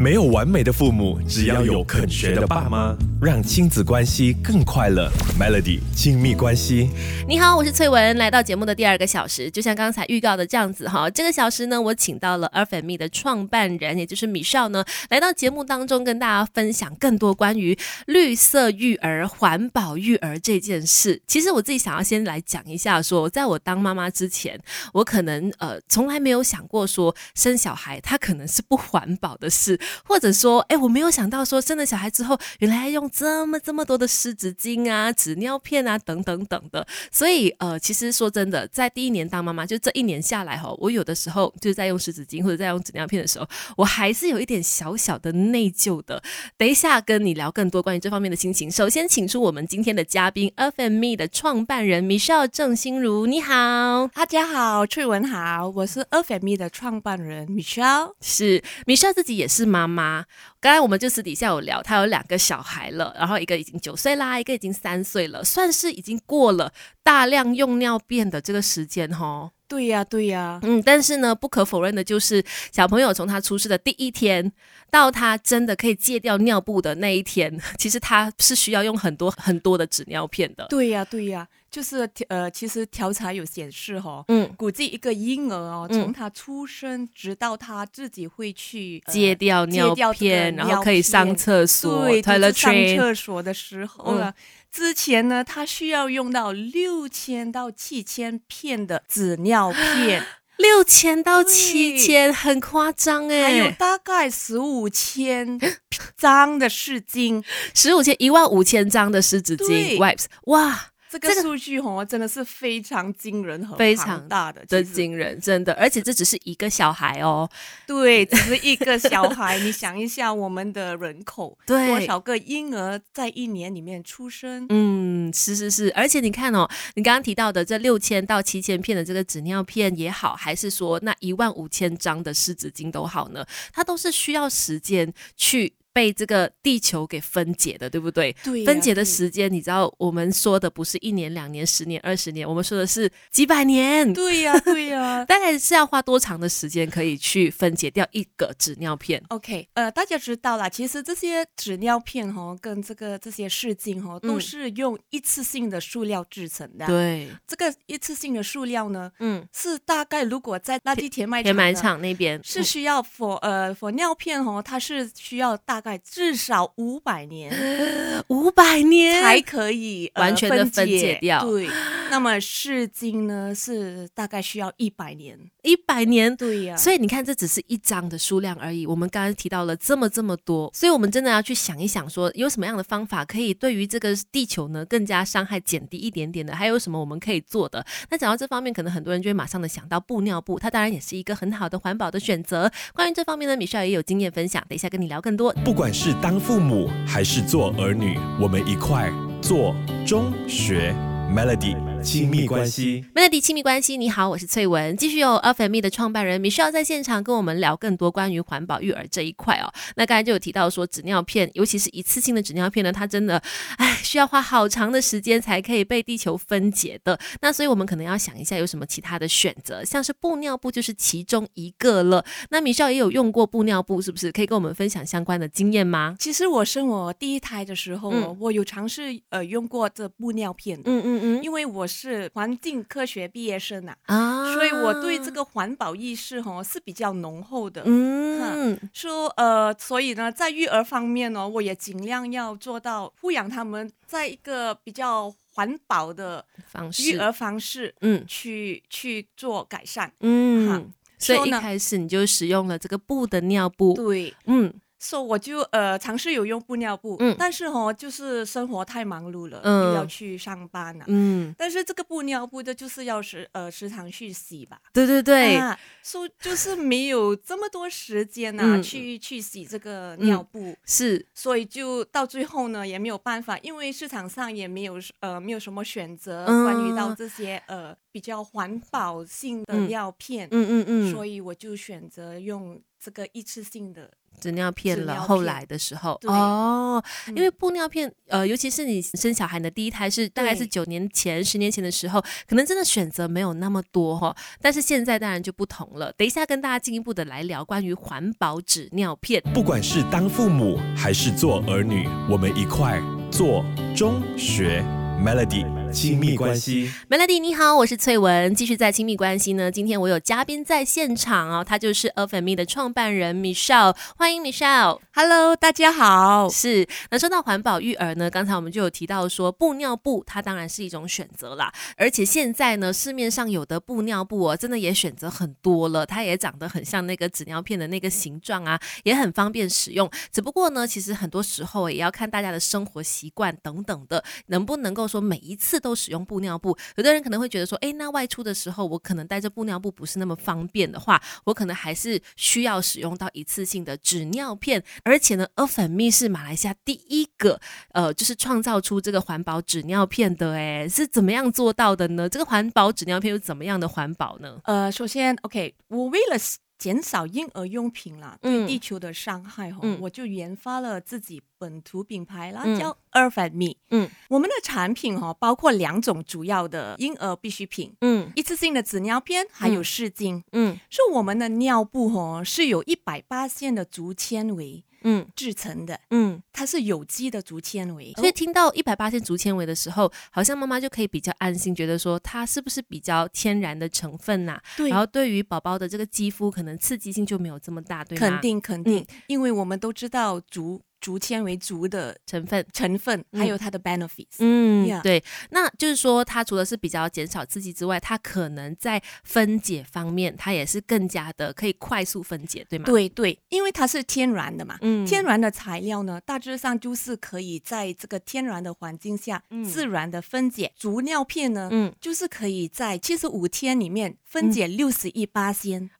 没有完美的父母，只要有肯学的爸妈，让亲子关系更快乐。Melody 亲密关系，你好，我是翠文，来到节目的第二个小时，就像刚才预告的这样子哈，这个小时呢，我请到了 Earth and Me 的创办人，也就是米少呢，来到节目当中跟大家分享更多关于绿色育儿、环保育儿这件事。其实我自己想要先来讲一下，说在我当妈妈之前，我可能呃从来没有想过说生小孩它可能是不环保的事。或者说，哎，我没有想到说生了小孩之后，原来要用这么这么多的湿纸巾啊、纸尿片啊等等等的。所以，呃，其实说真的，在第一年当妈妈，就这一年下来哈，我有的时候就是在用湿纸巾或者在用纸尿片的时候，我还是有一点小小的内疚的。等一下跟你聊更多关于这方面的心情。首先，请出我们今天的嘉宾 F M Me 的创办人 Michelle 郑心如，你好，大家好，翠文好，我是 F M Me 的创办人 Michelle，是 Michelle 自己也是妈。妈妈，刚才我们就私底下有聊，她有两个小孩了，然后一个已经九岁啦，一个已经三岁了，算是已经过了大量用尿便的这个时间哈。对呀，对呀，嗯，但是呢，不可否认的就是小朋友从他出世的第一天到他真的可以戒掉尿布的那一天，其实他是需要用很多很多的纸尿片的。对呀，对呀。就是呃，其实调查有显示哈，嗯，估计一个婴儿哦，从他出生直到他自己会去戒掉尿片，然后可以上厕所，对，上厕所的时候呢，之前呢，他需要用到六千到七千片的纸尿片，六千到七千，很夸张哎，还有大概十五千张的湿巾，十五千一万五千张的湿纸巾，wipes，哇。这个数据哦，真的是非常惊人和非常大的的惊人，真的，而且这只是一个小孩哦，对，只是一个小孩。你想一下，我们的人口 多少个婴儿在一年里面出生？嗯，是是是，而且你看哦，你刚刚提到的这六千到七千片的这个纸尿片也好，还是说那一万五千张的湿纸巾都好呢，它都是需要时间去。被这个地球给分解的，对不对？对，分解的时间，你知道我们说的不是一年、两年、十年、二十年，我们说的是几百年。对呀，对呀，大概是要花多长的时间可以去分解掉一个纸尿片？OK，呃，大家知道啦，其实这些纸尿片哈，跟这个这些试镜哈，都是用一次性的塑料制成的。对，这个一次性的塑料呢，嗯，是大概如果在垃圾填埋填埋场那边是需要 for 呃 for 尿片哦，它是需要大。大概至少五百年，五百年？才可以完全的分解掉。对，那么湿巾呢是大概需要一百年，一百年。对呀，所以你看，这只是一张的数量而已。我们刚刚提到了这么这么多，所以我们真的要去想一想，说有什么样的方法可以对于这个地球呢更加伤害减低一点点的？还有什么我们可以做的？那讲到这方面，可能很多人就会马上的想到布尿布，它当然也是一个很好的环保的选择。关于这方面呢，米少也有经验分享，等一下跟你聊更多。不管是当父母还是做儿女，我们一块做中学 Melody。亲密关系，Melody 亲密关系，你好，我是翠文，继续有 F M E 的创办人 Michelle 在现场跟我们聊更多关于环保育儿这一块哦。那刚才就有提到说纸尿片，尤其是一次性的纸尿片呢，它真的，哎，需要花好长的时间才可以被地球分解的。那所以我们可能要想一下有什么其他的选择，像是布尿布就是其中一个了。那 Michelle 也有用过布尿布，是不是可以跟我们分享相关的经验吗？其实我生我第一胎的时候，我有尝试呃用过这布尿片，嗯嗯嗯，因为我。是环境科学毕业生呐，啊，所以我对这个环保意识哦是比较浓厚的，嗯，说呃，所以呢，在育儿方面呢，我也尽量要做到抚养他们在一个比较环保的方式育儿方式，嗯，去去做改善，嗯，所以一开始你就使用了这个布的尿布，对，嗯。说我就呃尝试有用布尿布，嗯，但是哦，就是生活太忙碌了，嗯，要去上班啊，嗯，但是这个布尿布的就是要时呃时常去洗吧，对对对，说就是没有这么多时间呐，去去洗这个尿布，是，所以就到最后呢也没有办法，因为市场上也没有呃没有什么选择关于到这些呃比较环保性的尿片，嗯嗯嗯，所以我就选择用。这个一次性的纸尿片了。后来的时候，哦，因为布尿片，呃，尤其是你生小孩的第一胎是大概是九年前、十年前的时候，可能真的选择没有那么多哈。但是现在当然就不同了。等一下跟大家进一步的来聊关于环保纸尿片。不管是当父母还是做儿女，我们一块做中学 Melody。亲密关系，Melody 你好，我是翠文，继续在亲密关系呢。今天我有嘉宾在现场哦，他就是 a f m e 的创办人 Michelle，欢迎 Michelle。Hello，大家好。是，那说到环保育儿呢，刚才我们就有提到说布尿布，它当然是一种选择啦。而且现在呢，市面上有的布尿布哦，真的也选择很多了，它也长得很像那个纸尿片的那个形状啊，也很方便使用。只不过呢，其实很多时候也要看大家的生活习惯等等的，能不能够说每一次。都使用布尿布，有的人可能会觉得说，哎，那外出的时候我可能带着布尿布不是那么方便的话，我可能还是需要使用到一次性的纸尿片。而且呢，阿粉蜜是马来西亚第一个，呃，就是创造出这个环保纸尿片的，哎，是怎么样做到的呢？这个环保纸尿片又怎么样的环保呢？呃，首先，OK，我为了。减少婴儿用品啦对地球的伤害哈，我就研发了自己本土品牌啦，叫 Earth and Me。嗯，我们的产品哈包括两种主要的婴儿必需品，嗯，一次性的纸尿片，还有湿巾。嗯，说我们的尿布哈是有一百八线的竹纤维。嗯，制成的，嗯，它是有机的竹纤维，所以听到一百八千竹纤维的时候，好像妈妈就可以比较安心，觉得说它是不是比较天然的成分呐？对，然后对于宝宝的这个肌肤，可能刺激性就没有这么大，对吗？肯定肯定，因为我们都知道竹。竹纤维竹的成分成分，还有它的 benefits。嗯，对，那就是说，它除了是比较减少刺激之外，它可能在分解方面，它也是更加的可以快速分解，对吗？对对，因为它是天然的嘛，嗯，天然的材料呢，大致上就是可以在这个天然的环境下自然的分解。竹尿片呢，嗯，就是可以在七十五天里面分解六十一八仙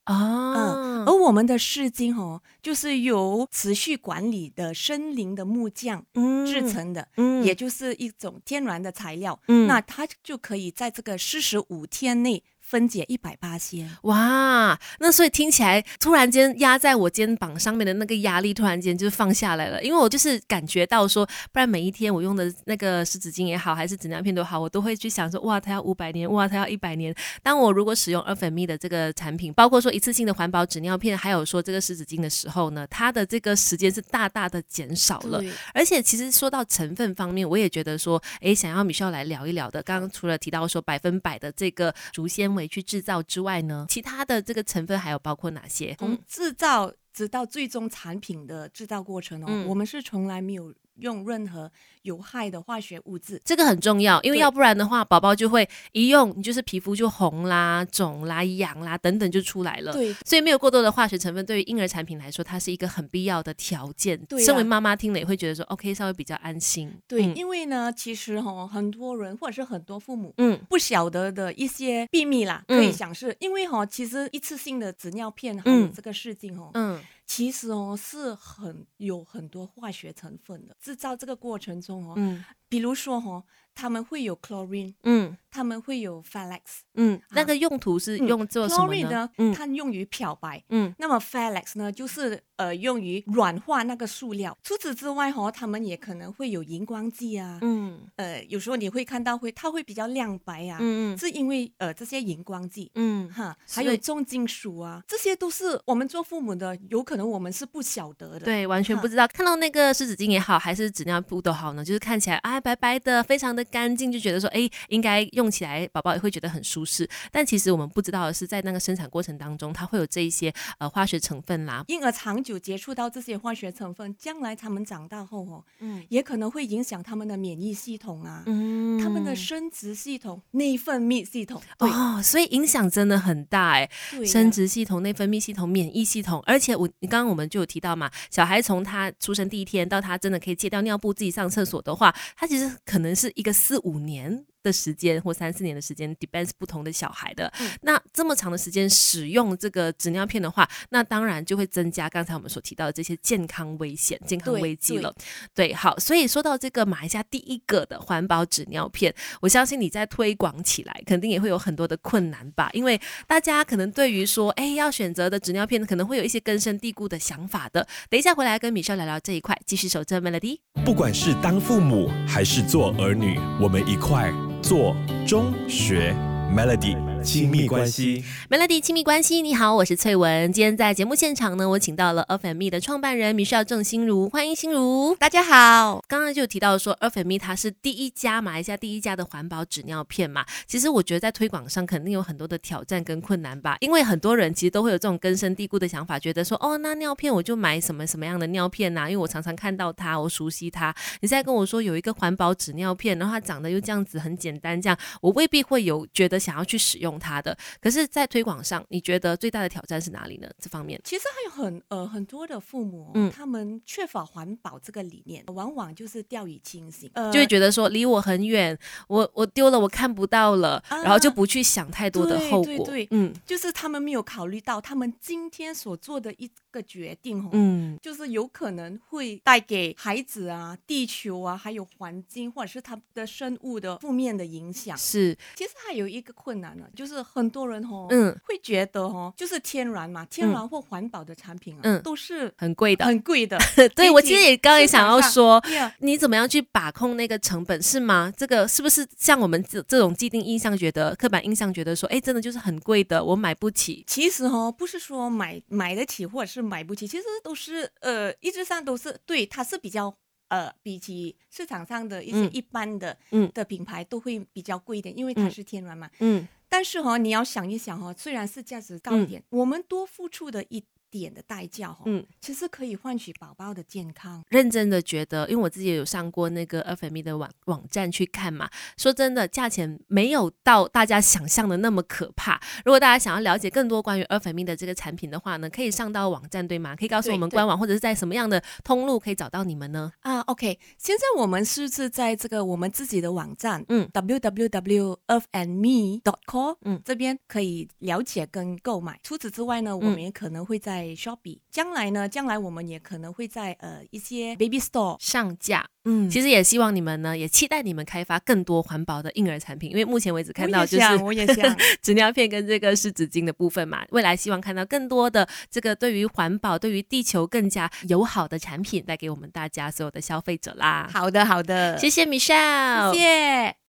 啊，而我们的湿巾哦，就是由持续管理的。森林的木匠制成的，也就是一种天然的材料，那它就可以在这个四十五天内。分解一百八千哇，那所以听起来突然间压在我肩膀上面的那个压力突然间就放下来了，因为我就是感觉到说，不然每一天我用的那个湿纸巾也好，还是纸尿片都好，我都会去想说，哇，它要五百年，哇，它要一百年。当我如果使用 Earth Me 的这个产品，包括说一次性的环保纸尿片，还有说这个湿纸巾的时候呢，它的这个时间是大大的减少了。而且其实说到成分方面，我也觉得说，哎，想要米少来聊一聊的。刚刚除了提到说百分百的这个竹纤维。去制造之外呢，其他的这个成分还有包括哪些？从制造直到最终产品的制造过程哦，我们是从来没有。用任何有害的化学物质，这个很重要，因为要不然的话，宝宝就会一用，你就是皮肤就红啦、肿啦、痒啦等等就出来了。对，所以没有过多的化学成分，对于婴儿产品来说，它是一个很必要的条件。对，身为妈妈听了也会觉得说，OK，稍微比较安心。对，因为呢，其实哈，很多人或者是很多父母，嗯，不晓得的一些秘密啦，可以想是因为哈，其实一次性的纸尿片还有这个试镜哦，嗯。其实哦，是很有很多化学成分的，制造这个过程中哦，嗯，比如说哦。他们会有 chlorine，嗯，他们会有 f a l e x 嗯，那个用途是用做什么呢？嗯，它用于漂白，嗯，那么 f a l e x 呢，就是呃用于软化那个塑料。除此之外，哈，他们也可能会有荧光剂啊，嗯，呃，有时候你会看到会它会比较亮白啊，嗯嗯，是因为呃这些荧光剂，嗯哈，还有重金属啊，这些都是我们做父母的，有可能我们是不晓得的，对，完全不知道。看到那个湿纸巾也好，还是纸尿布都好呢，就是看起来啊白白的，非常的。干净就觉得说，哎，应该用起来，宝宝也会觉得很舒适。但其实我们不知道的是，在那个生产过程当中，它会有这一些呃化学成分啦。婴儿长久接触到这些化学成分，将来他们长大后哦，嗯，也可能会影响他们的免疫系统啊，嗯，他们的生殖系统、内分泌系统。哦，所以影响真的很大哎，生殖系统、内分泌系统、免疫系统。而且我刚刚我们就有提到嘛，小孩从他出生第一天到他真的可以戒掉尿布、自己上厕所的话，他其实可能是一个。四五年的时间或三四年的时间，depends 不同的小孩的。那这么长的时间使用这个纸尿片的话，那当然就会增加刚才我们所提到的这些健康危险、健康危机了。对，好，所以说到这个马来西亚第一个的环保纸尿片，我相信你在推广起来肯定也会有很多的困难吧？因为大家可能对于说，哎，要选择的纸尿片可能会有一些根深蒂固的想法的。等一下回来跟米少聊聊这一块，继续守着 Melody。不管是当父母还是做儿女，我们一块。做中学 Melody。亲密关系，Melody 亲密关系，你好，我是翠文。今天在节目现场呢，我请到了 FME 的创办人米少郑心如，欢迎心如。大家好，刚刚就提到说 FME 它是第一家马来西亚第一家的环保纸尿片嘛。其实我觉得在推广上肯定有很多的挑战跟困难吧，因为很多人其实都会有这种根深蒂固的想法，觉得说哦，那尿片我就买什么什么样的尿片呐？因为我常常看到它，我熟悉它。你现在跟我说有一个环保纸尿片，然后它长得又这样子很简单，这样我未必会有觉得想要去使用它的。可是，在推广上，你觉得最大的挑战是哪里呢？这方面，其实还有很呃很多的父母，嗯，他们缺乏环保这个理念，往往就是掉以轻心，就会觉得说离我很远，我我丢了我看不到了，然后就不去想太多的后果，对，嗯，就是他们没有考虑到他们今天所做的一个决定，嗯，就是有可能会带给孩子啊、地球啊，还有环境或者是他的生物的负面的影响。是，其实还有一个困难呢，就是很。多人哦，嗯，会觉得哦，就是天然嘛，天然或环保的产品啊，嗯，都是很贵的，很贵的。对我其实也刚刚也想要说，你怎么样去把控那个成本是吗？这个是不是像我们这这种既定印象，觉得刻板印象，觉得说，哎，真的就是很贵的，我买不起。其实哦，不是说买买得起或者是买不起，其实都是呃，一直上都是对，它是比较呃，比起市场上的一些一般的嗯的品牌都会比较贵一点，因为它是天然嘛，嗯。但是哈，你要想一想哈，虽然是价值高一点，我们多付出的一。点的代价哈，嗯，其实可以换取宝宝的健康。认真的觉得，因为我自己有上过那个 FME 的网网站去看嘛，说真的，价钱没有到大家想象的那么可怕。如果大家想要了解更多关于 FME 的这个产品的话呢，可以上到网站对吗？可以告诉我们官网或者是在什么样的通路可以找到你们呢？啊，OK，现在我们是是在这个我们自己的网站，嗯，www.earthandme.com，嗯，这边可以了解跟购买。除此之外呢，我们也可能会在 Shopee，将来呢？将来我们也可能会在呃一些 Baby Store 上架。嗯，其实也希望你们呢，也期待你们开发更多环保的婴儿产品，因为目前为止看到就是我也想 纸尿片跟这个湿纸巾的部分嘛。未来希望看到更多的这个对于环保、对于地球更加友好的产品带给我们大家所有的消费者啦。好的，好的，谢谢 Michelle，谢谢。